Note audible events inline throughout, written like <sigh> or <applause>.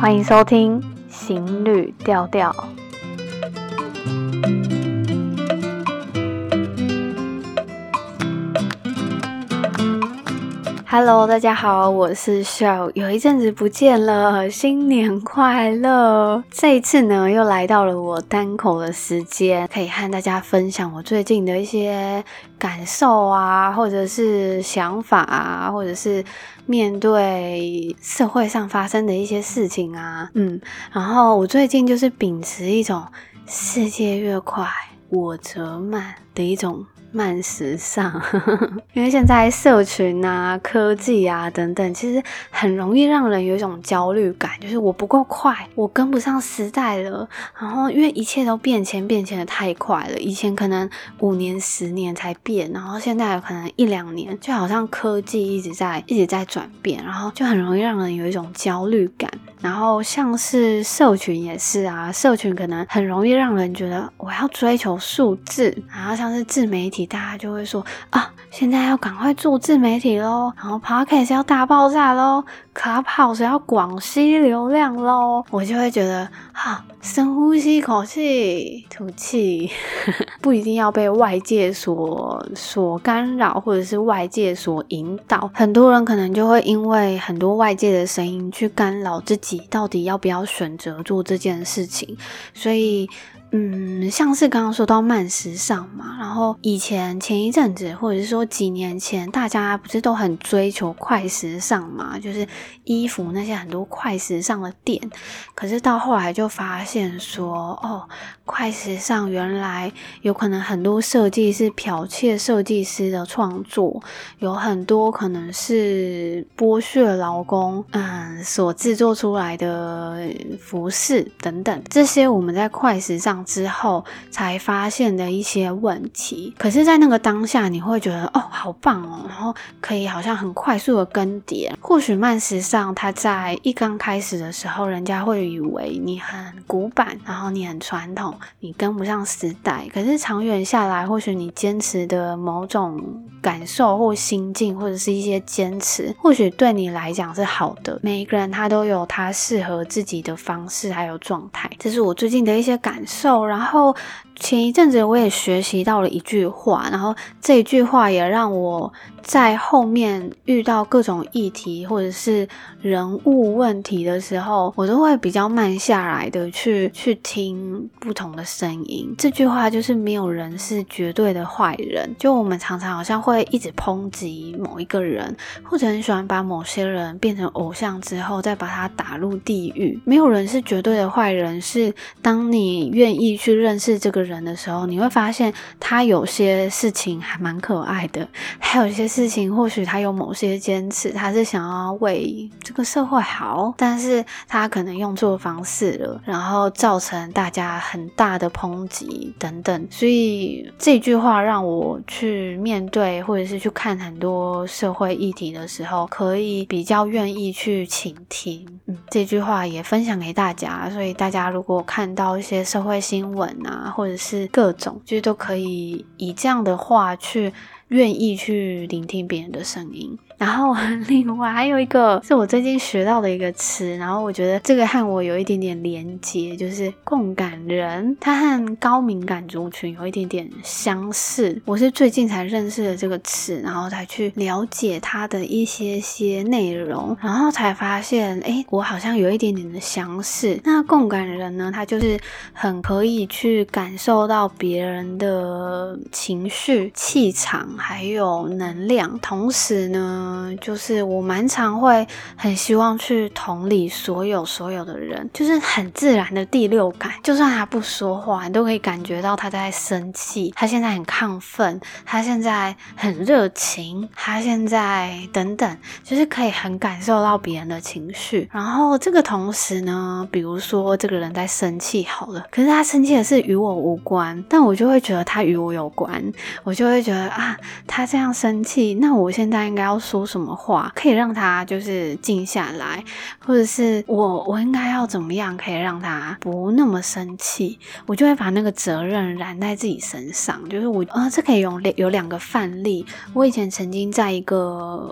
欢迎收听《行旅调调》。Hello，大家好，我是 Shel，有一阵子不见了，新年快乐！这一次呢，又来到了我单口的时间，可以和大家分享我最近的一些感受啊，或者是想法啊，或者是面对社会上发生的一些事情啊，嗯，然后我最近就是秉持一种世界越快，我则慢的一种。慢时尚，<laughs> 因为现在社群啊、科技啊等等，其实很容易让人有一种焦虑感，就是我不够快，我跟不上时代了。然后，因为一切都变迁，变迁的太快了，以前可能五年、十年才变，然后现在可能一两年，就好像科技一直在一直在转变，然后就很容易让人有一种焦虑感。然后，像是社群也是啊，社群可能很容易让人觉得我要追求数字，然后像是自媒体。大家就会说啊，现在要赶快做自媒体喽，然后 Podcast 要大爆炸喽，Clubhouse 要广吸流量喽，我就会觉得深呼吸一口气，吐气，<laughs> 不一定要被外界所所干扰，或者是外界所引导。很多人可能就会因为很多外界的声音去干扰自己，到底要不要选择做这件事情，所以。嗯，像是刚刚说到慢时尚嘛，然后以前前一阵子，或者是说几年前，大家不是都很追求快时尚嘛？就是衣服那些很多快时尚的店，可是到后来就发现说，哦，快时尚原来有可能很多设计是剽窃设计师的创作，有很多可能是剥削劳工，嗯，所制作出来的服饰等等，这些我们在快时尚之后才发现的一些问题，可是，在那个当下，你会觉得哦，好棒哦，然后可以好像很快速的更迭。或许慢时尚，它在一刚开始的时候，人家会以为你很古板，然后你很传统，你跟不上时代。可是长远下来，或许你坚持的某种感受或心境，或者是一些坚持，或许对你来讲是好的。每一个人他都有他适合自己的方式还有状态，这是我最近的一些感受。然后前一阵子我也学习到了一句话，然后这一句话也让我。在后面遇到各种议题或者是人物问题的时候，我都会比较慢下来的去去听不同的声音。这句话就是没有人是绝对的坏人。就我们常常好像会一直抨击某一个人，或者很喜欢把某些人变成偶像之后再把他打入地狱。没有人是绝对的坏人，是当你愿意去认识这个人的时候，你会发现他有些事情还蛮可爱的，还有一些。事情或许他有某些坚持，他是想要为这个社会好，但是他可能用错方式了，然后造成大家很大的抨击等等。所以这句话让我去面对或者是去看很多社会议题的时候，可以比较愿意去倾听。嗯，这句话也分享给大家。所以大家如果看到一些社会新闻啊，或者是各种，其实都可以以这样的话去。愿意去聆听别人的声音。然后 <laughs> 另外还有一个是我最近学到的一个词，然后我觉得这个和我有一点点连接，就是共感人，它和高敏感族群有一点点相似。我是最近才认识了这个词，然后才去了解它的一些些内容，然后才发现，诶，我好像有一点点的相似。那共感人呢，他就是很可以去感受到别人的情绪、气场还有能量，同时呢。嗯，就是我蛮常会很希望去同理所有所有的人，就是很自然的第六感，就算他不说话，你都可以感觉到他在生气，他现在很亢奋，他现在很热情，他现在等等，就是可以很感受到别人的情绪。然后这个同时呢，比如说这个人在生气好了，可是他生气的是与我无关，但我就会觉得他与我有关，我就会觉得啊，他这样生气，那我现在应该要说说什么话，可以让他就是静下来，或者是我我应该要怎么样可以让他不那么生气？我就会把那个责任揽在自己身上，就是我啊、呃，这可以用两有两个范例。我以前曾经在一个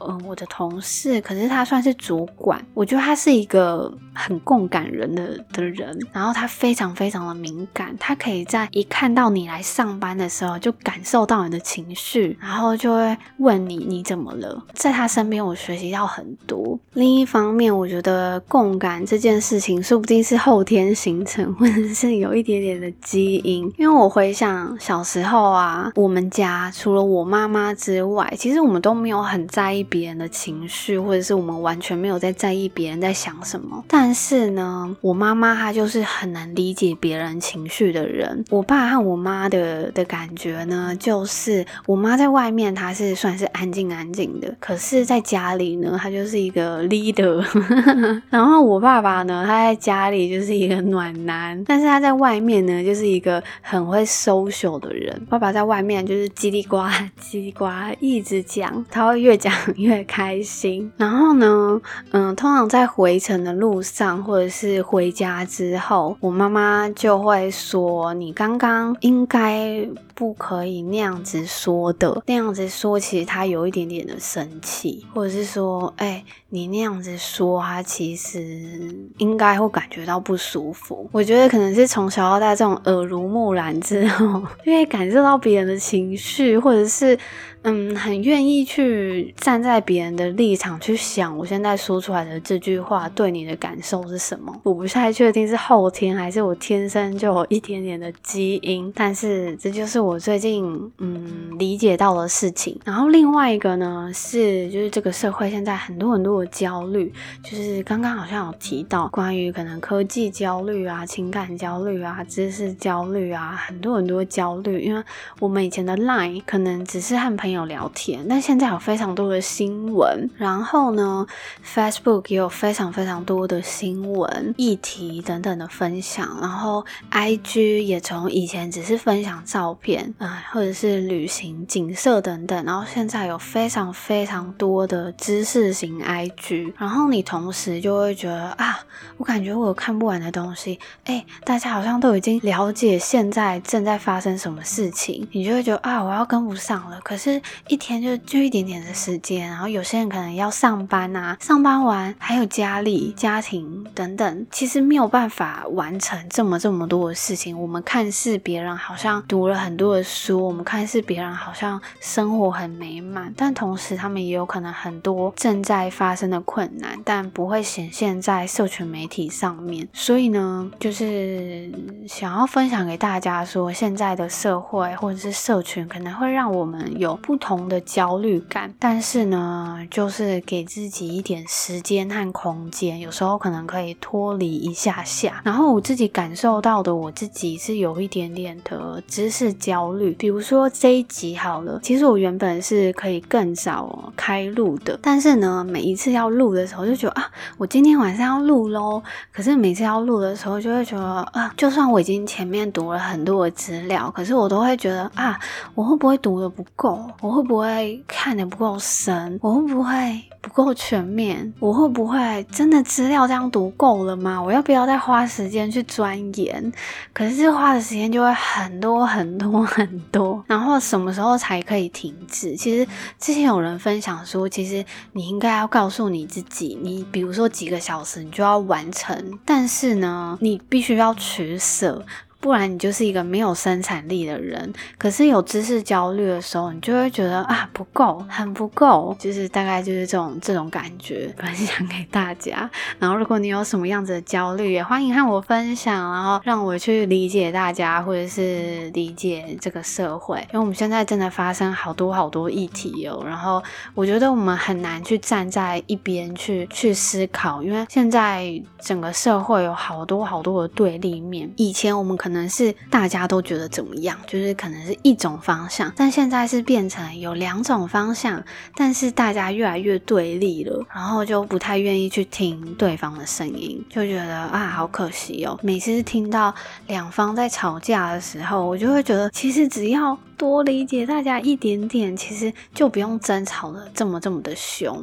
嗯、我的同事，可是他算是主管，我觉得他是一个很共感人的的人，然后他非常非常的敏感，他可以在一看到你来上班的时候就感受到你的情绪，然后就会问你你怎么了。在 <laughs> 他身边，我学习到很多。另一方面，我觉得共感这件事情说不定是后天形成，或者是有一点点的基因。因为我回想小时候啊，我们家除了我妈妈之外，其实我们都没有很在意别人的情绪，或者是我们完全没有在在意别人在想什么。但是呢，我妈妈她就是很难理解别人情绪的人。我爸和我妈的的感觉呢，就是我妈在外面她是算是安静安静的，可是是在家里呢，他就是一个 leader。<laughs> 然后我爸爸呢，他在家里就是一个暖男，但是他在外面呢，就是一个很会 social 的人。爸爸在外面就是叽里呱叽里呱一直讲，他会越讲越开心。然后呢，嗯，通常在回程的路上或者是回家之后，我妈妈就会说：“你刚刚应该不可以那样子说的，那样子说其实他有一点点的生气，或者是说，哎、你那样子说，他其实应该会感觉到不舒服。我觉得可能是从小到大这种耳濡目染之后，<laughs> 因为感受到别人的情绪，或者是。”嗯，很愿意去站在别人的立场去想，我现在说出来的这句话对你的感受是什么？我不太确定是后天还是我天生就有一点点的基因，但是这就是我最近嗯理解到的事情。然后另外一个呢是，就是这个社会现在很多很多的焦虑，就是刚刚好像有提到关于可能科技焦虑啊、情感焦虑啊、知识焦虑啊，很多很多焦虑，因为我们以前的 Line 可能只是和朋友。有聊天，但现在有非常多的新闻，然后呢，Facebook 也有非常非常多的新闻议题等等的分享，然后 IG 也从以前只是分享照片啊，或者是旅行景色等等，然后现在有非常非常多的知识型 IG，然后你同时就会觉得啊，我感觉我有看不完的东西，哎，大家好像都已经了解现在正在发生什么事情，你就会觉得啊，我要跟不上了，可是。一天就就一点点的时间，然后有些人可能要上班啊，上班完还有家里、家庭等等，其实没有办法完成这么这么多的事情。我们看似别人好像读了很多的书，我们看似别人好像生活很美满，但同时他们也有可能很多正在发生的困难，但不会显现在社群媒体上面。所以呢，就是想要分享给大家说，现在的社会或者是社群可能会让我们有不。同的焦虑感，但是呢，就是给自己一点时间和空间，有时候可能可以脱离一下下。然后我自己感受到的，我自己是有一点点的知识焦虑。比如说这一集好了，其实我原本是可以更早开录的，但是呢，每一次要录的时候就觉得啊，我今天晚上要录喽。可是每次要录的时候，就会觉得啊，就算我已经前面读了很多的资料，可是我都会觉得啊，我会不会读得不够？我会不会看得不够深？我会不会不够全面？我会不会真的资料这样读够了吗？我要不要再花时间去钻研？可是花的时间就会很多很多很多，然后什么时候才可以停止？其实之前有人分享说，其实你应该要告诉你自己，你比如说几个小时你就要完成，但是呢，你必须要取舍。不然你就是一个没有生产力的人。可是有知识焦虑的时候，你就会觉得啊，不够，很不够，就是大概就是这种这种感觉，分享给大家。然后如果你有什么样子的焦虑，也欢迎和我分享，然后让我去理解大家，或者是理解这个社会。因为我们现在真的发生好多好多议题哦。然后我觉得我们很难去站在一边去去思考，因为现在整个社会有好多好多的对立面。以前我们可可能是大家都觉得怎么样，就是可能是一种方向，但现在是变成有两种方向，但是大家越来越对立了，然后就不太愿意去听对方的声音，就觉得啊，好可惜哦。每次听到两方在吵架的时候，我就会觉得，其实只要多理解大家一点点，其实就不用争吵得这么这么的凶。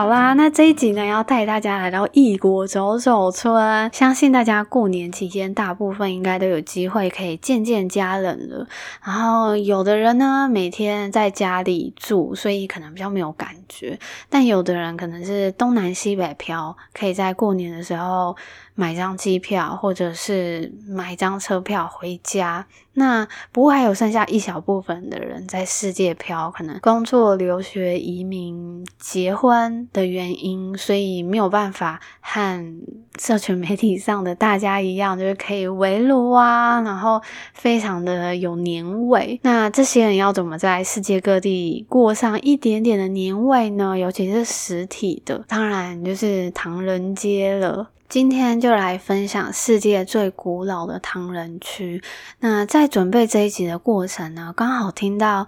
好啦，那这一集呢，要带大家来到异国走走村。相信大家过年期间，大部分应该都有机会可以见见家人了。然后有的人呢，每天在家里住，所以可能比较没有感觉。但有的人可能是东南西北漂，可以在过年的时候买张机票，或者是买张车票回家。那不过还有剩下一小部分的人在世界漂，可能工作、留学、移民、结婚的原因，所以没有办法和社群媒体上的大家一样，就是可以围炉啊，然后非常的有年味。那这些人要怎么在世界各地过上一点点的年味呢？尤其是实体的，当然就是唐人街了。今天就来分享世界最古老的唐人区。那在准备这一集的过程呢，刚好听到。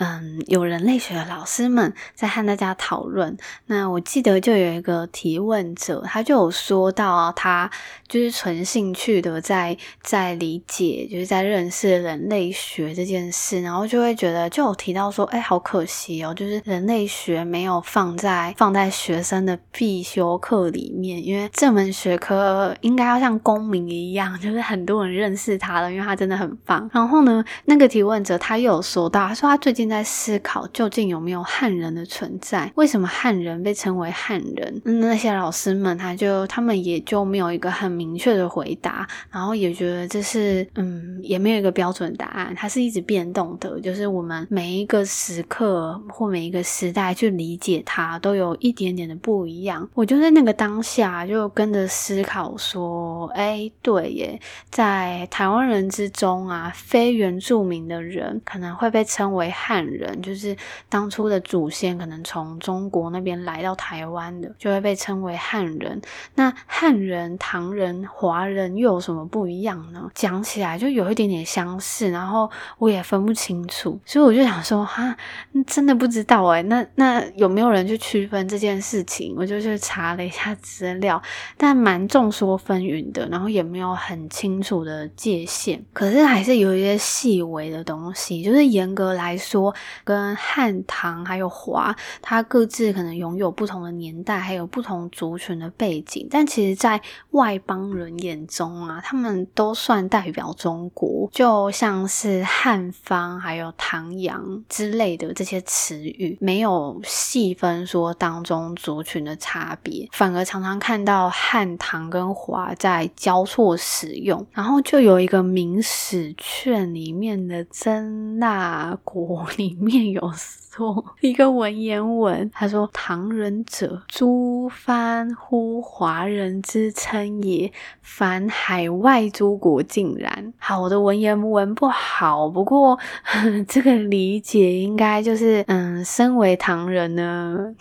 嗯，有人类学的老师们在和大家讨论。那我记得就有一个提问者，他就有说到，他就是纯兴趣的在在理解，就是在认识人类学这件事，然后就会觉得就有提到说，哎，好可惜哦，就是人类学没有放在放在学生的必修课里面，因为这门学科应该要像公民一样，<laughs> 就是很多人认识他了，因为他真的很棒。然后呢，那个提问者他又有说到，他说他最近。在思考究竟有没有汉人的存在？为什么汉人被称为汉人？那些老师们，他就他们也就没有一个很明确的回答，然后也觉得这是嗯，也没有一个标准答案，它是一直变动的。就是我们每一个时刻或每一个时代去理解它，都有一点点的不一样。我就在那个当下就跟着思考说，哎，对耶，在台湾人之中啊，非原住民的人可能会被称为汉。汉人就是当初的祖先，可能从中国那边来到台湾的，就会被称为汉人。那汉人、唐人、华人又有什么不一样呢？讲起来就有一点点相似，然后我也分不清楚，所以我就想说，哈，真的不知道哎。那那有没有人去区分这件事情？我就去查了一下资料，但蛮众说纷纭的，然后也没有很清楚的界限。可是还是有一些细微的东西，就是严格来说。跟汉、唐还有华，它各自可能拥有不同的年代，还有不同族群的背景，但其实，在外邦人眼中啊，他们都算代表中国，就像是汉方还有唐阳之类的这些词语，没有细分说当中族群的差别，反而常常看到汉、唐跟华在交错使用，然后就有一个《明史劝》里面的曾纳国。里面有说一个文言文，他说：“唐人者，诸番呼华人之称也，凡海外诸国尽然。”好，我的文言文不好，不过 <laughs> 这个理解应该就是，嗯，身为唐人呢，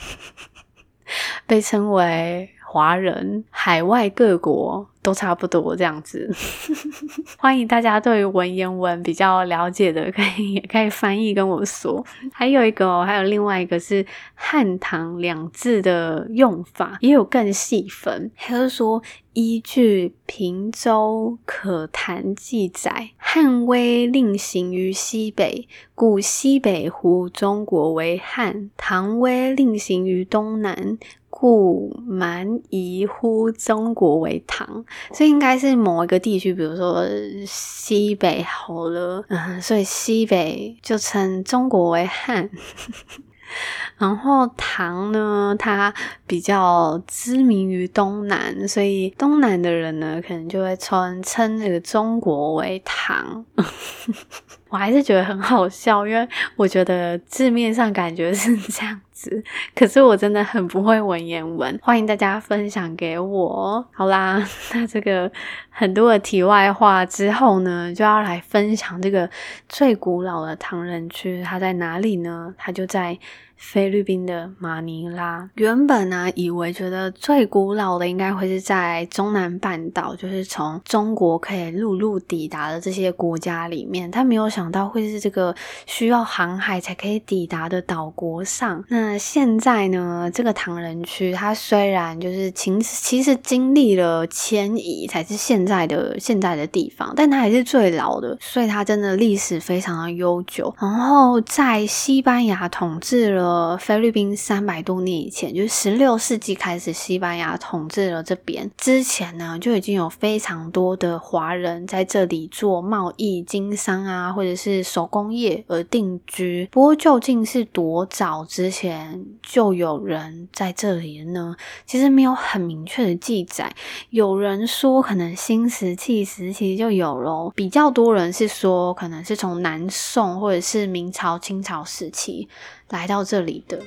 <laughs> 被称为华人，海外各国。都差不多这样子，<laughs> 欢迎大家对于文言文比较了解的，可以也可以翻译跟我说。还有一个哦，还有另外一个是汉唐两字的用法，也有更细分。他就说，依据平周可谈记载，汉威令行于西北，故西北乎中国为汉；唐威令行于东南。故蛮夷乎中国为唐，所以应该是某一个地区，比如说西北好了，嗯，所以西北就称中国为汉。<laughs> 然后唐呢，它比较知名于东南，所以东南的人呢，可能就会称称这个中国为唐。我还是觉得很好笑，因为我觉得字面上感觉是这样子，可是我真的很不会文言文。欢迎大家分享给我。好啦，<laughs> 那这个很多的题外话之后呢，就要来分享这个最古老的唐人区，它在哪里呢？它就在菲律宾的马尼拉。原本呢，以为觉得最古老的应该会是在中南半岛，就是从中国可以陆路抵达的这些国家里面，他没有想到会是这个需要航海才可以抵达的岛国上。那现在呢，这个唐人区，它虽然就是其其实经历了迁移，才是现在的现在的地方，但它还是最老的，所以它真的历史非常的悠久。然后在西班牙统治了呃菲律宾三百多年以前，就是十六世纪开始，西班牙统治了这边之前呢，就已经有非常多的华人在这里做贸易、经商啊，或者是手工业而定居。不过究竟是多早之前就有人在这里呢？其实没有很明确的记载。有人说可能新石器时期就有了，比较多人是说可能是从南宋或者是明朝、清朝时期来到这里的。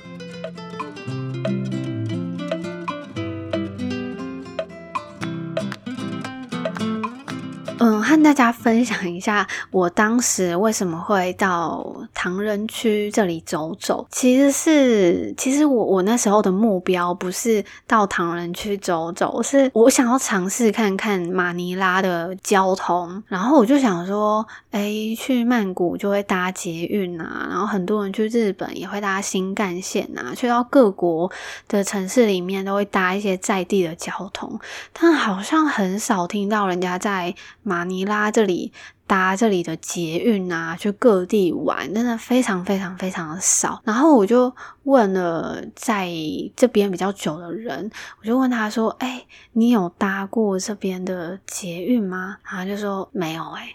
嗯，和大家分享一下我当时为什么会到唐人区这里走走。其实是，其实我我那时候的目标不是到唐人区走走，是我想要尝试看看马尼拉的交通。然后我就想说，诶，去曼谷就会搭捷运啊，然后很多人去日本也会搭新干线啊，去到各国的城市里面都会搭一些在地的交通，但好像很少听到人家在。马尼拉这里搭这里的捷运啊，去各地玩，真的非常非常非常的少。然后我就问了在这边比较久的人，我就问他说：“哎，你有搭过这边的捷运吗？”然后他就说：“没有。”哎。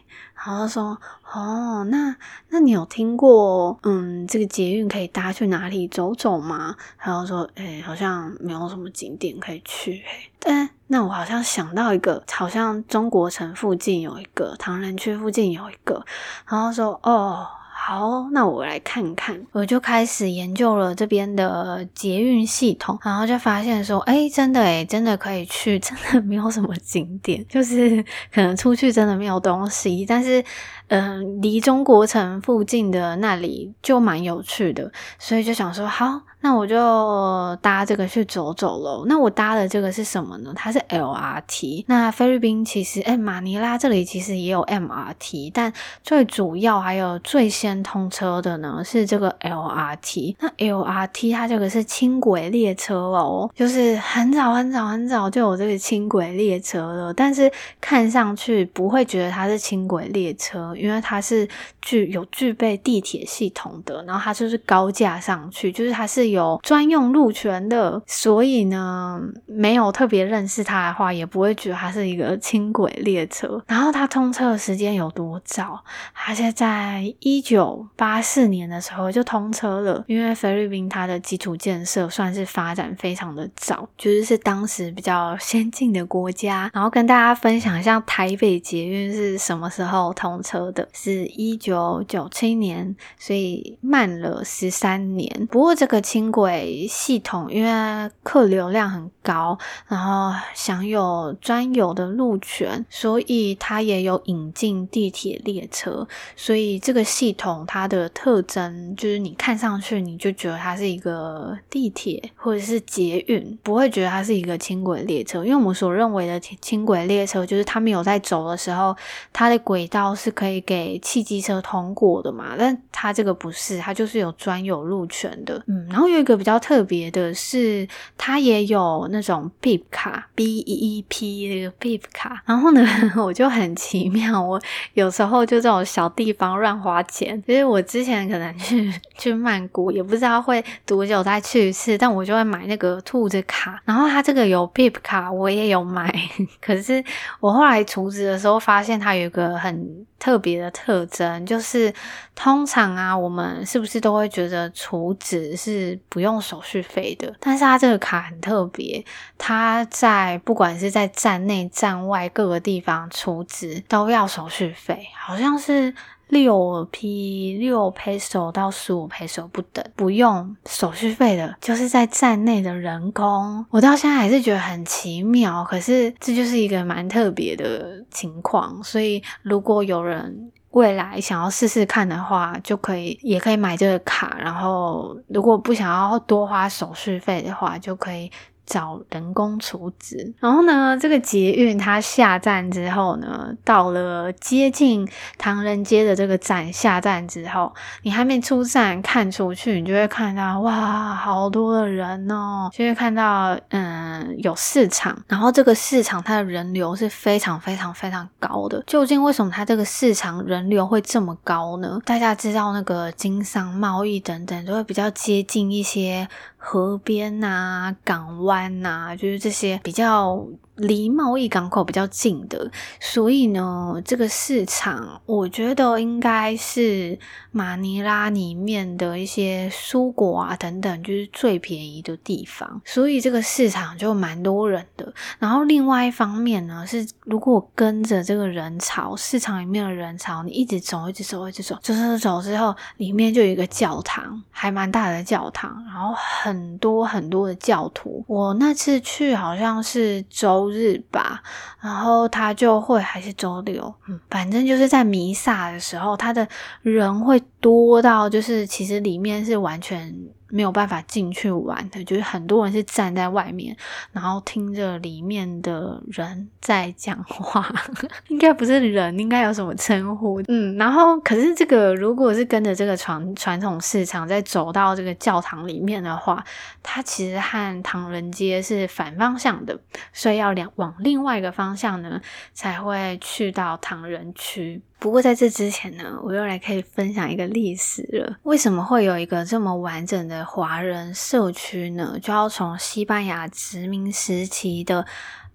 然后说，哦，那那你有听过，嗯，这个捷运可以搭去哪里走走吗？然后说，诶，好像没有什么景点可以去。哎那我好像想到一个，好像中国城附近有一个，唐人区附近有一个。然后说，哦。好，那我来看看，我就开始研究了这边的捷运系统，然后就发现说，哎，真的哎，真的可以去，真的没有什么景点，就是可能出去真的没有东西，但是。嗯，离中国城附近的那里就蛮有趣的，所以就想说，好，那我就搭这个去走走喽。那我搭的这个是什么呢？它是 LRT。那菲律宾其实，哎，马尼拉这里其实也有 MRT，但最主要还有最先通车的呢是这个 LRT。那 LRT 它这个是轻轨列车哦，就是很早很早很早就有这个轻轨列车了，但是看上去不会觉得它是轻轨列车。因为它是具有具备地铁系统的，然后它就是高架上去，就是它是有专用路权的，所以呢，没有特别认识它的话，也不会觉得它是一个轻轨列车。然后它通车的时间有多早？它是在一九八四年的时候就通车了，因为菲律宾它的基础建设算是发展非常的早，就是是当时比较先进的国家。然后跟大家分享一下台北捷运是什么时候通车的是一九九七年，所以慢了十三年。不过这个轻轨系统因为客流量很高，然后享有专有的路权，所以它也有引进地铁列车。所以这个系统它的特征就是你看上去你就觉得它是一个地铁或者是捷运，不会觉得它是一个轻轨列车。因为我们所认为的轻轨列车就是它没有在走的时候，它的轨道是可以。给汽机车通过的嘛，但它这个不是，它就是有专有路权的。嗯，然后有一个比较特别的是，它也有那种 Beep 卡，B E E P 那个 Beep 卡。然后呢，<laughs> 我就很奇妙，我有时候就这种小地方乱花钱。其实我之前可能去 <laughs> 去曼谷，也不知道会多久再去一次，但我就会买那个兔子卡。然后它这个有 Beep 卡，我也有买。<laughs> 可是我后来储值的时候，发现它有一个很特别别的特征就是，通常啊，我们是不是都会觉得储值是不用手续费的？但是它这个卡很特别，它在不管是在站内站外各个地方储值都要手续费，好像是。六 P 六 peso 到十五 peso 不等，不用手续费的，就是在站内的人工。我到现在还是觉得很奇妙，可是这就是一个蛮特别的情况。所以如果有人未来想要试试看的话，就可以也可以买这个卡。然后如果不想要多花手续费的话，就可以。找人工储值，然后呢，这个捷运它下站之后呢，到了接近唐人街的这个站下站之后，你还没出站，看出去你就会看到哇，好多的人哦，就会看到嗯有市场，然后这个市场它的人流是非常非常非常高的。究竟为什么它这个市场人流会这么高呢？大家知道那个经商贸易等等都会比较接近一些。河边呐、港湾呐、就是这些比较。离贸易港口比较近的，所以呢，这个市场我觉得应该是马尼拉里面的一些蔬果啊等等，就是最便宜的地方，所以这个市场就蛮多人的。然后另外一方面呢，是如果跟着这个人潮，市场里面的人潮，你一直走，一直走，一直走，走走走之后，里面就有一个教堂，还蛮大的教堂，然后很多很多的教徒。我那次去好像是周。日吧，然后他就会还是周六，嗯，反正就是在弥撒的时候，他的人会多到，就是其实里面是完全。没有办法进去玩的，就是很多人是站在外面，然后听着里面的人在讲话，<laughs> 应该不是人，应该有什么称呼？嗯，然后可是这个如果是跟着这个传传统市场再走到这个教堂里面的话，它其实和唐人街是反方向的，所以要两往另外一个方向呢，才会去到唐人区。不过在这之前呢，我又来可以分享一个历史了。为什么会有一个这么完整的华人社区呢？就要从西班牙殖民时期的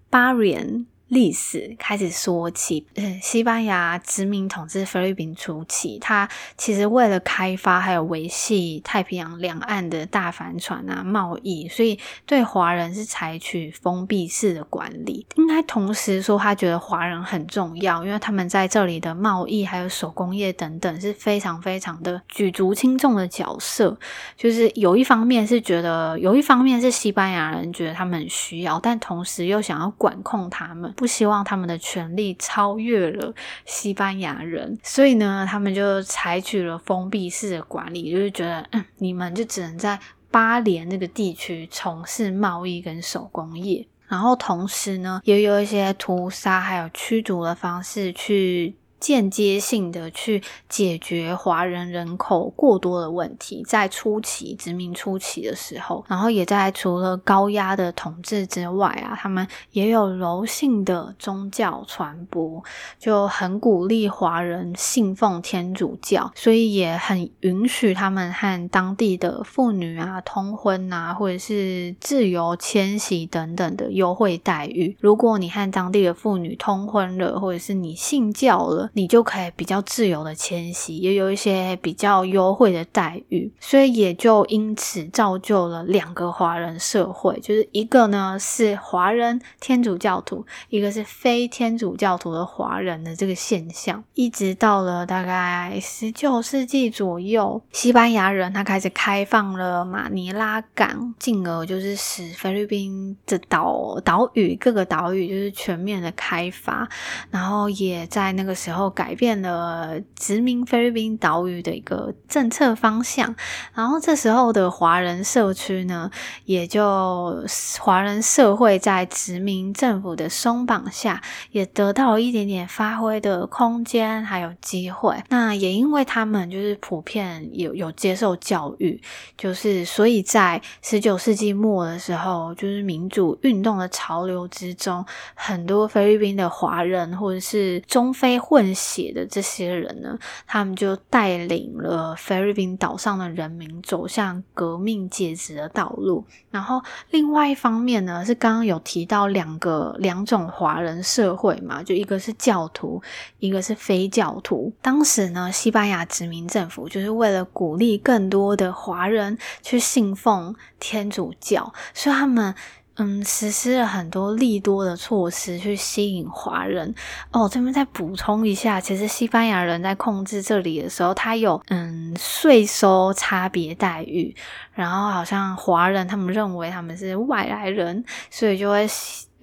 巴连。历史开始说起，嗯，西班牙殖民统治菲律宾初期，它其实为了开发还有维系太平洋两岸的大帆船啊贸易，所以对华人是采取封闭式的管理。应该同时说，他觉得华人很重要，因为他们在这里的贸易还有手工业等等是非常非常的举足轻重的角色。就是有一方面是觉得，有一方面是西班牙人觉得他们很需要，但同时又想要管控他们。不希望他们的权利超越了西班牙人，所以呢，他们就采取了封闭式的管理，就是觉得，嗯，你们就只能在巴联那个地区从事贸易跟手工业，然后同时呢，也有一些屠杀还有驱逐的方式去。间接性的去解决华人人口过多的问题，在初期殖民初期的时候，然后也在除了高压的统治之外啊，他们也有柔性的宗教传播，就很鼓励华人信奉天主教，所以也很允许他们和当地的妇女啊通婚啊，或者是自由迁徙等等的优惠待遇。如果你和当地的妇女通婚了，或者是你信教了。你就可以比较自由的迁徙，也有一些比较优惠的待遇，所以也就因此造就了两个华人社会，就是一个呢是华人天主教徒，一个是非天主教徒的华人的这个现象，一直到了大概十九世纪左右，西班牙人他开始开放了马尼拉港，进而就是使菲律宾的岛岛屿各个岛屿就是全面的开发，然后也在那个时候。改变了殖民菲律宾岛屿的一个政策方向，然后这时候的华人社区呢，也就华人社会在殖民政府的松绑下，也得到一点点发挥的空间还有机会。那也因为他们就是普遍有有接受教育，就是所以在十九世纪末的时候，就是民主运动的潮流之中，很多菲律宾的华人或者是中非混写的这些人呢，他们就带领了菲律宾岛上的人民走向革命阶级的道路。然后另外一方面呢，是刚刚有提到两个两种华人社会嘛，就一个是教徒，一个是非教徒。当时呢，西班牙殖民政府就是为了鼓励更多的华人去信奉天主教，所以他们。嗯，实施了很多利多的措施去吸引华人。哦，这边再补充一下，其实西班牙人在控制这里的时候，他有嗯税收差别待遇，然后好像华人他们认为他们是外来人，所以就会。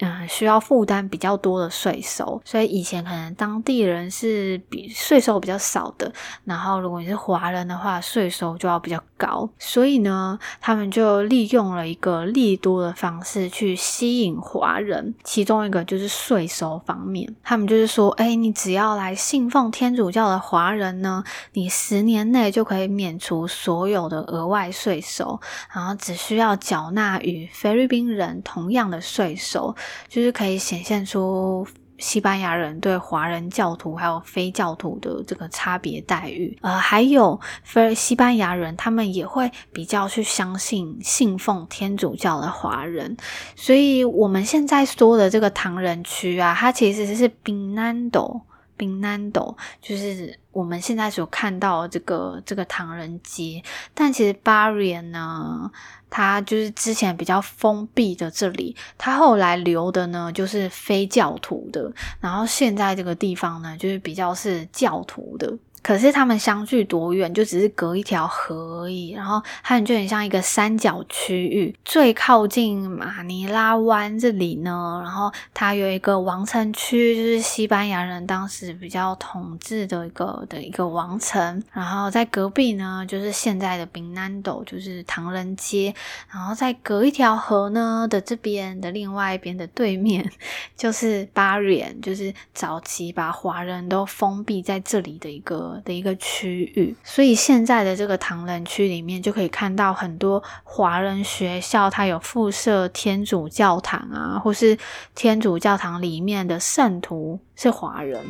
嗯，需要负担比较多的税收，所以以前可能当地人是比税收比较少的，然后如果你是华人的话，税收就要比较高，所以呢，他们就利用了一个利多的方式去吸引华人，其中一个就是税收方面，他们就是说，哎，你只要来信奉天主教的华人呢，你十年内就可以免除所有的额外税收，然后只需要缴纳与菲律宾人同样的税收。就是可以显现出西班牙人对华人教徒还有非教徒的这个差别待遇，呃，还有非西班牙人他们也会比较去相信信奉天主教的华人，所以我们现在说的这个唐人区啊，它其实是 Binondo Binando 就是我们现在所看到这个这个唐人街，但其实 Barrio 呢。它就是之前比较封闭的这里，它后来留的呢就是非教徒的，然后现在这个地方呢就是比较是教徒的。可是他们相距多远？就只是隔一条河而已。然后它就很像一个三角区域，最靠近马尼拉湾这里呢。然后它有一个王城区，就是西班牙人当时比较统治的一个的一个王城。然后在隔壁呢，就是现在的 Binondo，就是唐人街。然后在隔一条河呢的这边的另外一边的对面，<laughs> 就是 Barrio，就是早期把华人都封闭在这里的一个。的一个区域，所以现在的这个唐人区里面就可以看到很多华人学校，它有附设天主教堂啊，或是天主教堂里面的圣徒是华人。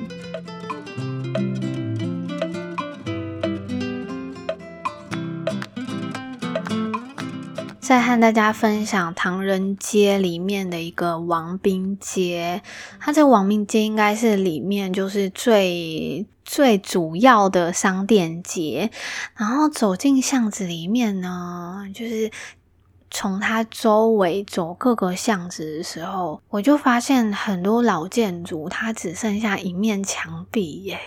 再和大家分享唐人街里面的一个王宾街，它这个王宾街应该是里面就是最最主要的商店街。然后走进巷子里面呢，就是从它周围走各个巷子的时候，我就发现很多老建筑，它只剩下一面墙壁耶。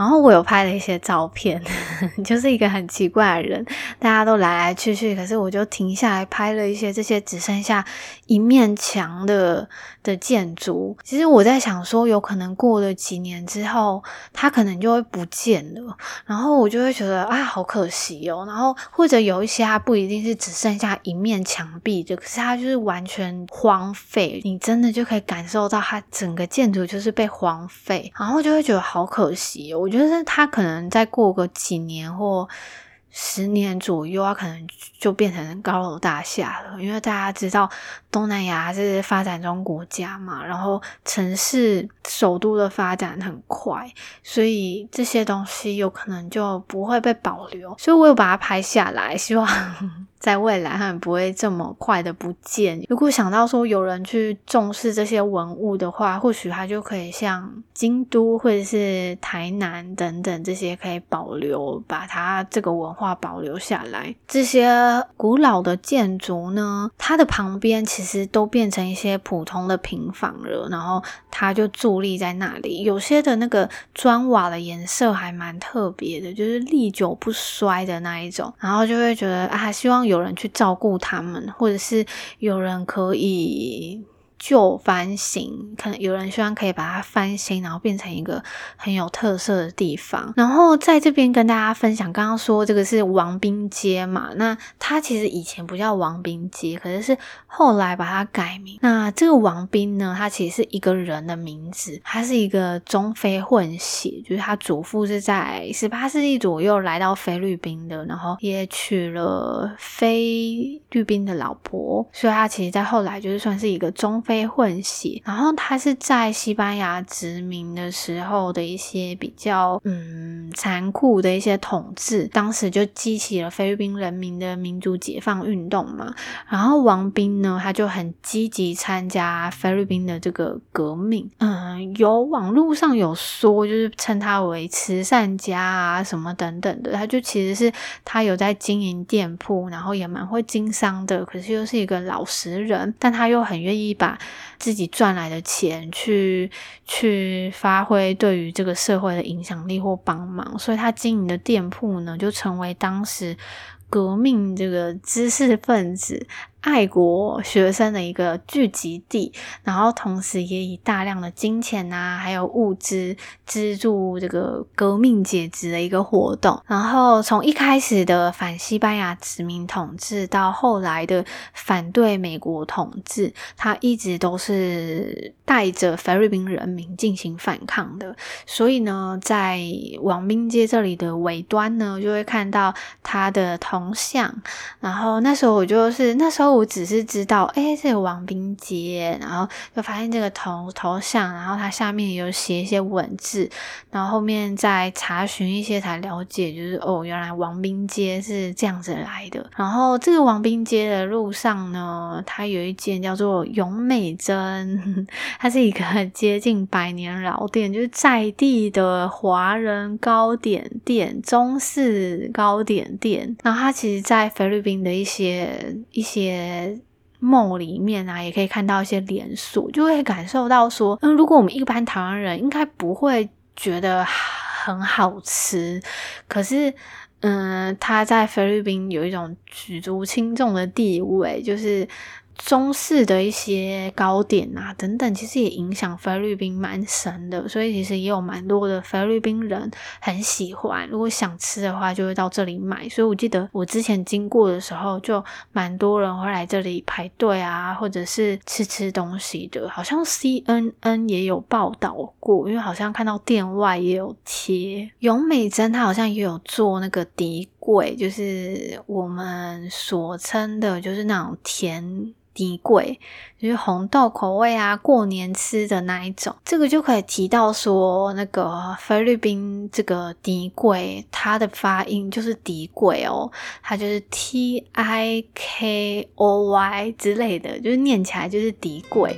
然后我有拍了一些照片，<laughs> 就是一个很奇怪的人，大家都来来去去，可是我就停下来拍了一些这些只剩下一面墙的的建筑。其实我在想说，有可能过了几年之后，它可能就会不见了，然后我就会觉得啊，好可惜哦。然后或者有一些它不一定是只剩下一面墙壁的，可是它就是完全荒废，你真的就可以感受到它整个建筑就是被荒废，然后就会觉得好可惜哦。我觉得他可能再过个几年或十年左右，啊可能就变成高楼大厦了。因为大家知道东南亚是发展中国家嘛，然后城市首都的发展很快，所以这些东西有可能就不会被保留。所以我有把它拍下来，希望。在未来，他们不会这么快的不见。如果想到说有人去重视这些文物的话，或许他就可以像京都或者是台南等等这些可以保留，把它这个文化保留下来。这些古老的建筑呢，它的旁边其实都变成一些普通的平房了，然后它就伫立在那里。有些的那个砖瓦的颜色还蛮特别的，就是历久不衰的那一种，然后就会觉得啊，希望。有人去照顾他们，或者是有人可以旧翻新，可能有人希望可以把它翻新，然后变成一个很有特色的地方。然后在这边跟大家分享，刚刚说这个是王宾街嘛，那它其实以前不叫王宾街，可是是后来把它改名。那这个王宾呢，他其实是一个人的名字，他是一个中非混血，就是他祖父是在十八世纪左右来到菲律宾的，然后也娶了菲律宾的老婆，所以他其实在后来就是算是一个中。非混血，然后他是在西班牙殖民的时候的一些比较嗯残酷的一些统治，当时就激起了菲律宾人民的民族解放运动嘛。然后王斌呢，他就很积极参加菲律宾的这个革命。嗯，有网络上有说，就是称他为慈善家啊什么等等的。他就其实是他有在经营店铺，然后也蛮会经商的，可是又是一个老实人，但他又很愿意把。自己赚来的钱去去发挥对于这个社会的影响力或帮忙，所以他经营的店铺呢，就成为当时革命这个知识分子爱国学生的一个聚集地，然后同时也以大量的金钱啊，还有物资资助这个革命阶级的一个活动。然后从一开始的反西班牙殖民统治，到后来的反对美国统治，他一直都是带着菲律宾人民进行反抗的。所以呢，在王兵街这里的尾端呢，就会看到他的铜像。然后那时候我就是那时候。我只是知道，哎，这个王冰街，然后就发现这个头头像，然后它下面有写一些文字，然后后面再查询一些才了解，就是哦，原来王冰街是这样子来的。然后这个王冰街的路上呢，它有一间叫做永美珍，它是一个接近百年老店，就是在地的华人糕点店，中式糕点店。然后它其实，在菲律宾的一些一些。梦里面啊，也可以看到一些连锁，就会感受到说，嗯，如果我们一般台湾人应该不会觉得很好吃，可是，嗯，他在菲律宾有一种举足轻重的地位，就是。中式的一些糕点啊等等，其实也影响菲律宾蛮深的，所以其实也有蛮多的菲律宾人很喜欢。如果想吃的话，就会到这里买。所以我记得我之前经过的时候，就蛮多人会来这里排队啊，或者是吃吃东西的。好像 CNN 也有报道过，因为好像看到店外也有贴。永美珍他好像也有做那个底粿，就是我们所称的，就是那种甜。底粿就是红豆口味啊，过年吃的那一种，这个就可以提到说，那个菲律宾这个底粿，它的发音就是底粿哦，它就是 T I K O Y 之类的，就是念起来就是底粿。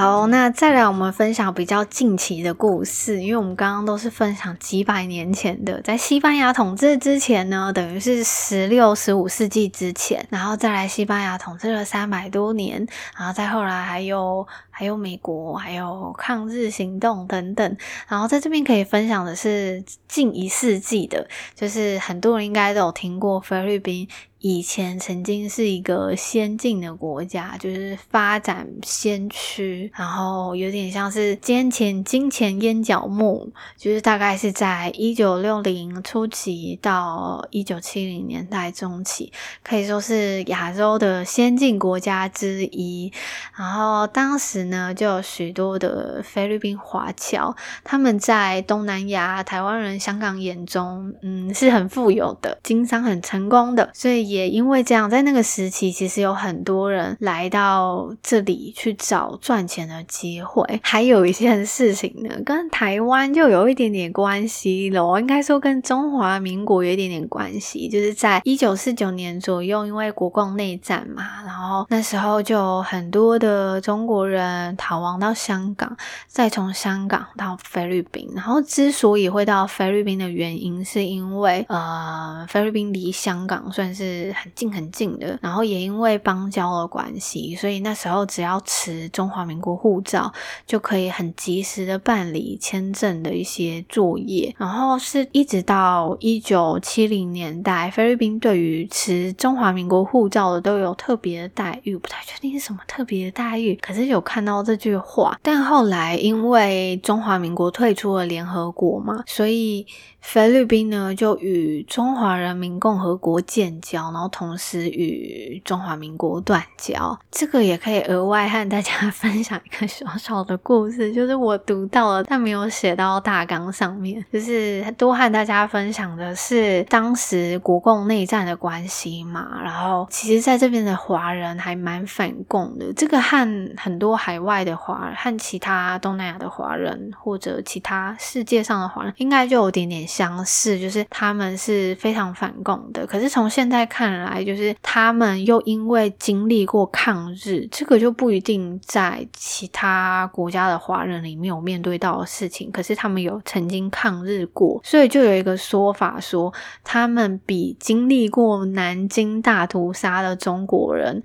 好，那再来我们分享比较近期的故事，因为我们刚刚都是分享几百年前的，在西班牙统治之前呢，等于是十六、十五世纪之前，然后再来西班牙统治了三百多年，然后再后来还有还有美国，还有抗日行动等等，然后在这边可以分享的是近一世纪的，就是很多人应该都有听过菲律宾。以前曾经是一个先进的国家，就是发展先驱，然后有点像是金钱金钱烟脚目，就是大概是在一九六零初期到一九七零年代中期，可以说是亚洲的先进国家之一。然后当时呢，就有许多的菲律宾华侨，他们在东南亚、台湾人、香港眼中，嗯，是很富有的，经商很成功的，所以。也因为这样，在那个时期，其实有很多人来到这里去找赚钱的机会。还有一件事情呢，跟台湾就有一点点关系了。应该说跟中华民国有一点点关系，就是在一九四九年左右，因为国共内战嘛，然后那时候就很多的中国人逃亡到香港，再从香港到菲律宾。然后之所以会到菲律宾的原因，是因为呃，菲律宾离香港算是。很近很近的，然后也因为邦交的关系，所以那时候只要持中华民国护照，就可以很及时的办理签证的一些作业。然后是一直到一九七零年代，菲律宾对于持中华民国护照的都有特别的待遇，不太确定是什么特别的待遇，可是有看看到这句话。但后来因为中华民国退出了联合国嘛，所以。菲律宾呢，就与中华人民共和国建交，然后同时与中华民国断交。这个也可以额外和大家分享一个小小的故事，就是我读到了，但没有写到大纲上面。就是多和大家分享的是当时国共内战的关系嘛。然后其实在这边的华人还蛮反共的，这个和很多海海外的华人、和其他东南亚的华人或者其他世界上的华人，应该就有点点。相似，就是他们是非常反共的。可是从现在看来，就是他们又因为经历过抗日，这个就不一定在其他国家的华人里面有面对到的事情。可是他们有曾经抗日过，所以就有一个说法说，他们比经历过南京大屠杀的中国人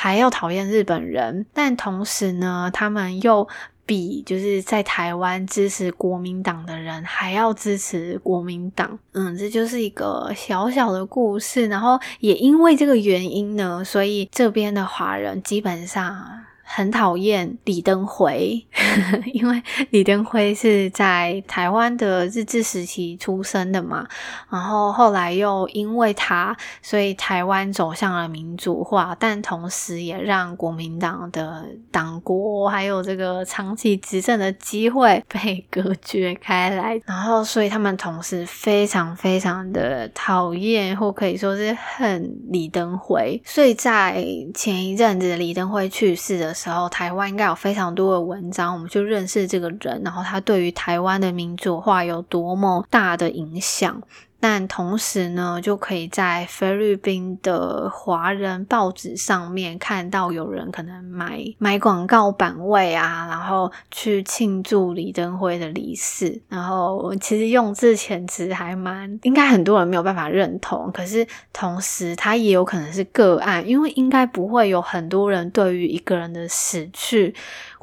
还要讨厌日本人。但同时呢，他们又比就是在台湾支持国民党的人还要支持国民党。嗯，这就是一个小小的故事。然后也因为这个原因呢，所以这边的华人基本上。很讨厌李登辉，<laughs> 因为李登辉是在台湾的日治时期出生的嘛，然后后来又因为他，所以台湾走向了民主化，但同时也让国民党的党国还有这个长期执政的机会被隔绝开来，然后所以他们同时非常非常的讨厌，或可以说是恨李登辉，所以在前一阵子李登辉去世的时候，台湾应该有非常多的文章，我们就认识这个人，然后他对于台湾的民主化有多么大的影响。但同时呢，就可以在菲律宾的华人报纸上面看到有人可能买买广告版位啊，然后去庆祝李登辉的离世。然后其实用字遣词还蛮，应该很多人没有办法认同。可是同时，他也有可能是个案，因为应该不会有很多人对于一个人的死去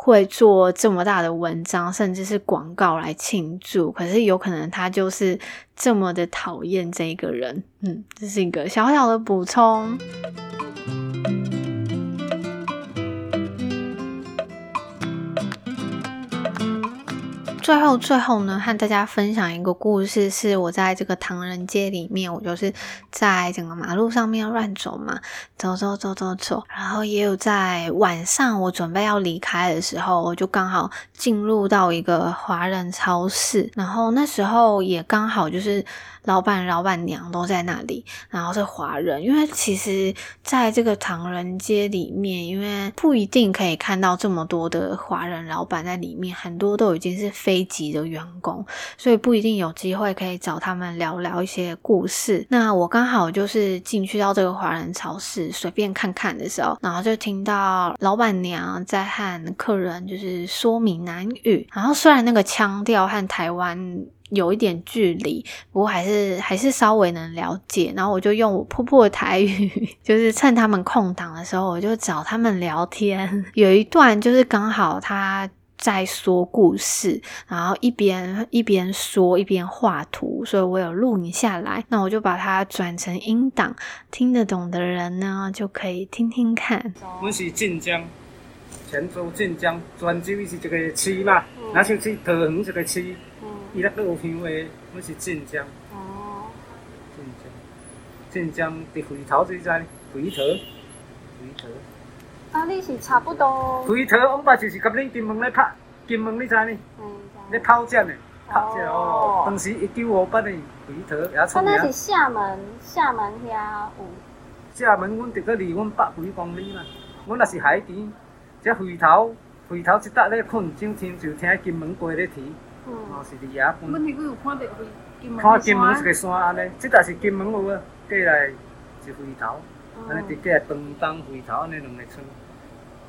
会做这么大的文章，甚至是广告来庆祝。可是有可能他就是。这么的讨厌这个人，嗯，这是一个小小的补充。最后，最后呢，和大家分享一个故事，是我在这个唐人街里面，我就是在整个马路上面乱走嘛，走走走走走，然后也有在晚上我准备要离开的时候，我就刚好进入到一个华人超市，然后那时候也刚好就是。老板、老板娘都在那里，然后是华人。因为其实在这个唐人街里面，因为不一定可以看到这么多的华人老板在里面，很多都已经是非籍的员工，所以不一定有机会可以找他们聊聊一些故事。那我刚好就是进去到这个华人超市随便看看的时候，然后就听到老板娘在和客人就是说闽南语，然后虽然那个腔调和台湾。有一点距离，不过还是还是稍微能了解。然后我就用我婆婆的台语，<laughs> 就是趁他们空档的时候，我就找他们聊天。<laughs> 有一段就是刚好他在说故事，然后一边一边说一边画图，所以我有录影下来。那我就把它转成音档，听得懂的人呢就可以听听看。我是晋江，泉州晋江，泉州是这个市嘛，那就是桃园这个市。伊那个有香话，我是晋江。哦。晋江，晋江伫回头即在回头，回头。啊，你是差不多。回头，往爸就是甲恁金门咧拍，金门你知呢？嗯。咧炮战的，炮战哦。当时一九五八年回头也出名。那是厦门，厦门遐有。厦门，阮伫个离阮百几公里嘛。阮也是海边，即回头，回头一搭咧困整天，就听金门过咧啼。哦，是伫遐。阮迄个有看到金门。看金门一个山安尼，即搭是金门路啊，过来是回头，安尼伫过来长东回头安尼两个村。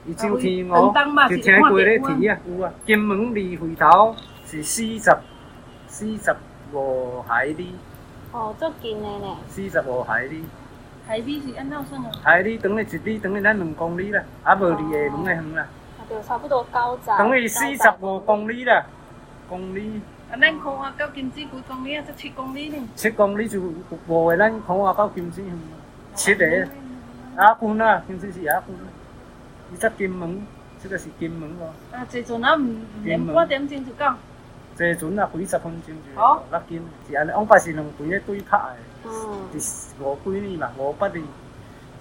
伊上天哦，就听过咧啼啊，有啊。金门离回头是四十四十五海里。哦，足近的呢。四十五海里。海里是安怎算啊？海里等于一里等于咱两公里啦，啊无离个两个远啦。啊，就差不多高站。等于四十五公里啦。公里，啊，咱考啊到金子几公里啊？才七公里呢。七公里就无诶，咱考啊到金子，七个，阿半啊，金子是阿半。伊只金门，这个是金门咯。啊，坐船啊，唔连半点钟就到。坐船啊，几十分钟就到金，是安尼，安排是两边咧对拍诶。哦。是五几年嘛，五八年，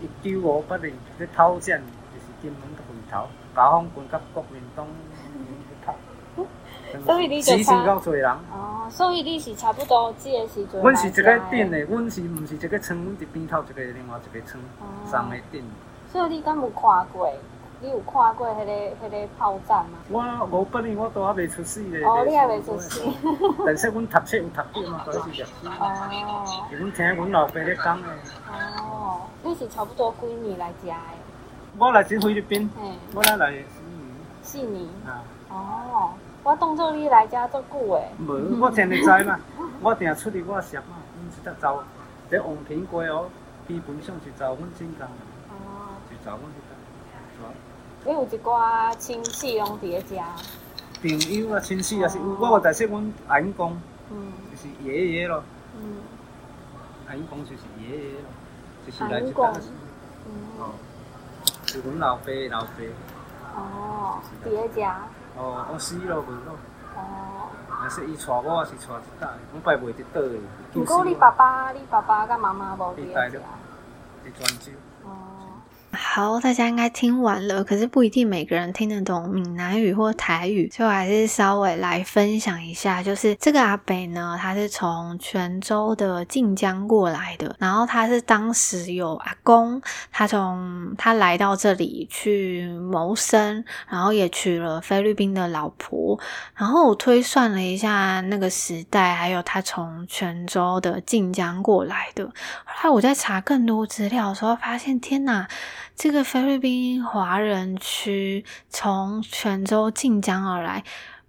一九五八年咧讨战，就是金门个回头，解放军甲国民党。所以你就差哦，所以你是差不多这个时阵。阮是一个店的，阮是毋是一个村，阮伫边头一个另外一个村，三个店。所以你敢有看过？你有看过迄个迄个炮战吗？我五八年我都还未出世咧。哦，你还未出世。但是阮读册有读过嘛，<laughs> 都是历史。哦。是阮听阮老爸咧讲的。哦，你是差不多几年来遮的？我来自菲律宾。嗯。我来来四年。四年。啊。哦。我当作你来遮足久诶。无，我真会知嘛。我定出去我熟嘛，阮是得走，在王平街哦，基本上是走阮晋江。哦。是走阮迄搭。你有一寡亲戚拢伫咧遮。朋友啊、亲戚也是有，我有在说阮阿公公，就是爷爷咯。嗯。阿姨公就是爷爷咯，就是来自当时。哦。是阮老爸老爸。哦。伫咧遮。哦，我死咯，袂咯。哦。若是伊带我，也是带一搭，我拜袂得倒的。不过你爸爸、你爸爸甲妈妈无伫咧遮。伫泉州。好，大家应该听完了，可是不一定每个人听得懂闽南语或台语，所以我还是稍微来分享一下。就是这个阿北呢，他是从泉州的晋江过来的，然后他是当时有阿公，他从他来到这里去谋生，然后也娶了菲律宾的老婆。然后我推算了一下那个时代，还有他从泉州的晋江过来的。后来我在查更多资料的时候，发现天哪！这个菲律宾华人区从泉州晋江而来。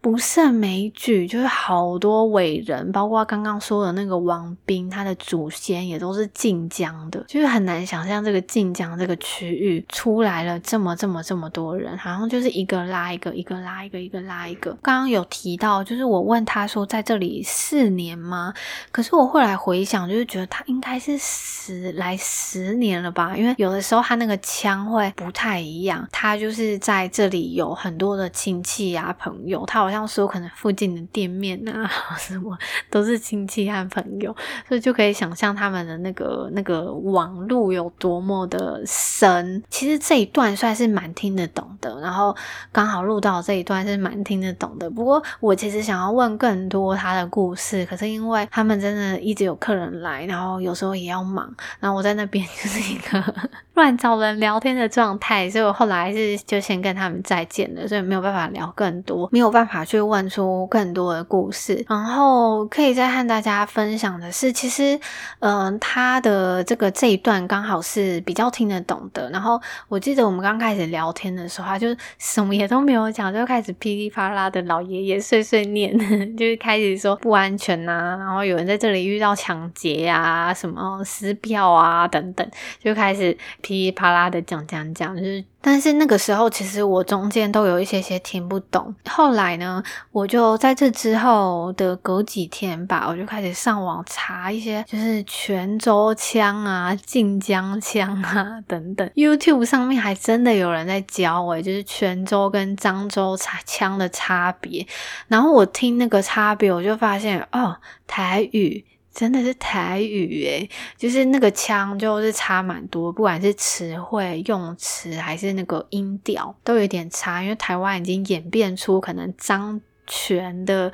不胜枚举，就是好多伟人，包括刚刚说的那个王斌，他的祖先也都是晋江的，就是很难想象这个晋江这个区域出来了这么这么这么多人，好像就是一个拉一个，一个拉一个，一个拉一个。刚刚有提到，就是我问他说在这里四年吗？可是我后来回想，就是觉得他应该是十来十年了吧，因为有的时候他那个腔会不太一样。他就是在这里有很多的亲戚啊朋友，他好像。这样说，可能附近的店面啊，<laughs> 什么都是亲戚和朋友，所以就可以想象他们的那个那个网路有多么的深。其实这一段算是蛮听得懂的，然后刚好录到这一段是蛮听得懂的。不过我其实想要问更多他的故事，可是因为他们真的一直有客人来，然后有时候也要忙，然后我在那边 <laughs> 就是一个乱找人聊天的状态，所以我后来是就先跟他们再见了，所以没有办法聊更多，没有办法。去问出更多的故事，然后可以再和大家分享的是，其实，嗯、他的这个这一段刚好是比较听得懂的。然后我记得我们刚开始聊天的时候，他就什么也都没有讲，就开始噼里啪啦的老爷爷碎碎念，<laughs> 就是开始说不安全呐、啊，然后有人在这里遇到抢劫啊，什么撕票啊等等，就开始噼里啪啦的讲讲讲，就是。但是那个时候，其实我中间都有一些些听不懂。后来呢，我就在这之后的隔几天吧，我就开始上网查一些，就是泉州腔啊、晋江腔啊等等。YouTube 上面还真的有人在教我，就是泉州跟漳州腔的差别。然后我听那个差别，我就发现哦，台语。真的是台语诶，就是那个腔就是差蛮多，不管是词汇、用词还是那个音调都有点差，因为台湾已经演变出可能张全的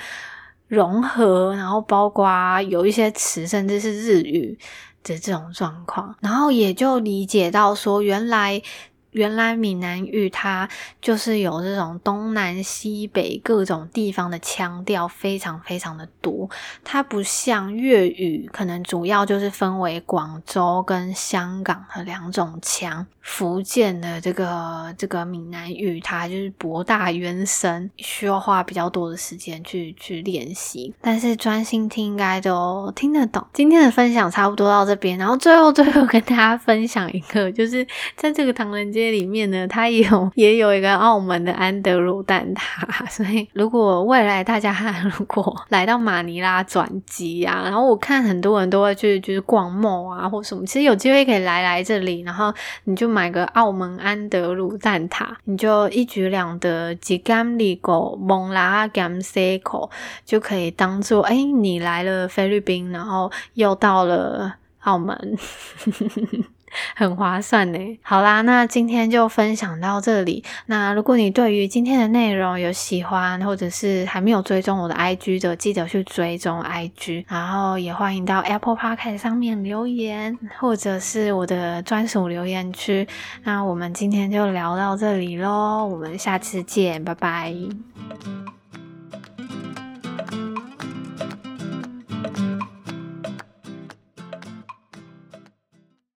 融合，然后包括有一些词甚至是日语的这种状况，然后也就理解到说原来。原来闽南语它就是有这种东南西北各种地方的腔调，非常非常的多。它不像粤语，可能主要就是分为广州跟香港的两种腔。福建的这个这个闽南语，它就是博大渊深，需要花比较多的时间去去练习。但是专心听，应该都听得懂。今天的分享差不多到这边，然后最后最后跟大家分享一个，就是在这个唐人街。里面呢，它也有也有一个澳门的安德鲁蛋挞，<laughs> 所以如果未来大家 <laughs> 如果来到马尼拉转机啊，然后我看很多人都会去就是逛 mall 啊或什么，其实有机会可以来来这里，然后你就买个澳门安德鲁蛋挞，你就一举两得，几干里狗蒙拉干塞口就可以当做哎你来了菲律宾，然后又到了澳门。<laughs> 很划算呢。好啦，那今天就分享到这里。那如果你对于今天的内容有喜欢，或者是还没有追踪我的 IG 的，记得去追踪 IG。然后也欢迎到 Apple Podcast 上面留言，或者是我的专属留言区。那我们今天就聊到这里喽，我们下次见，拜拜。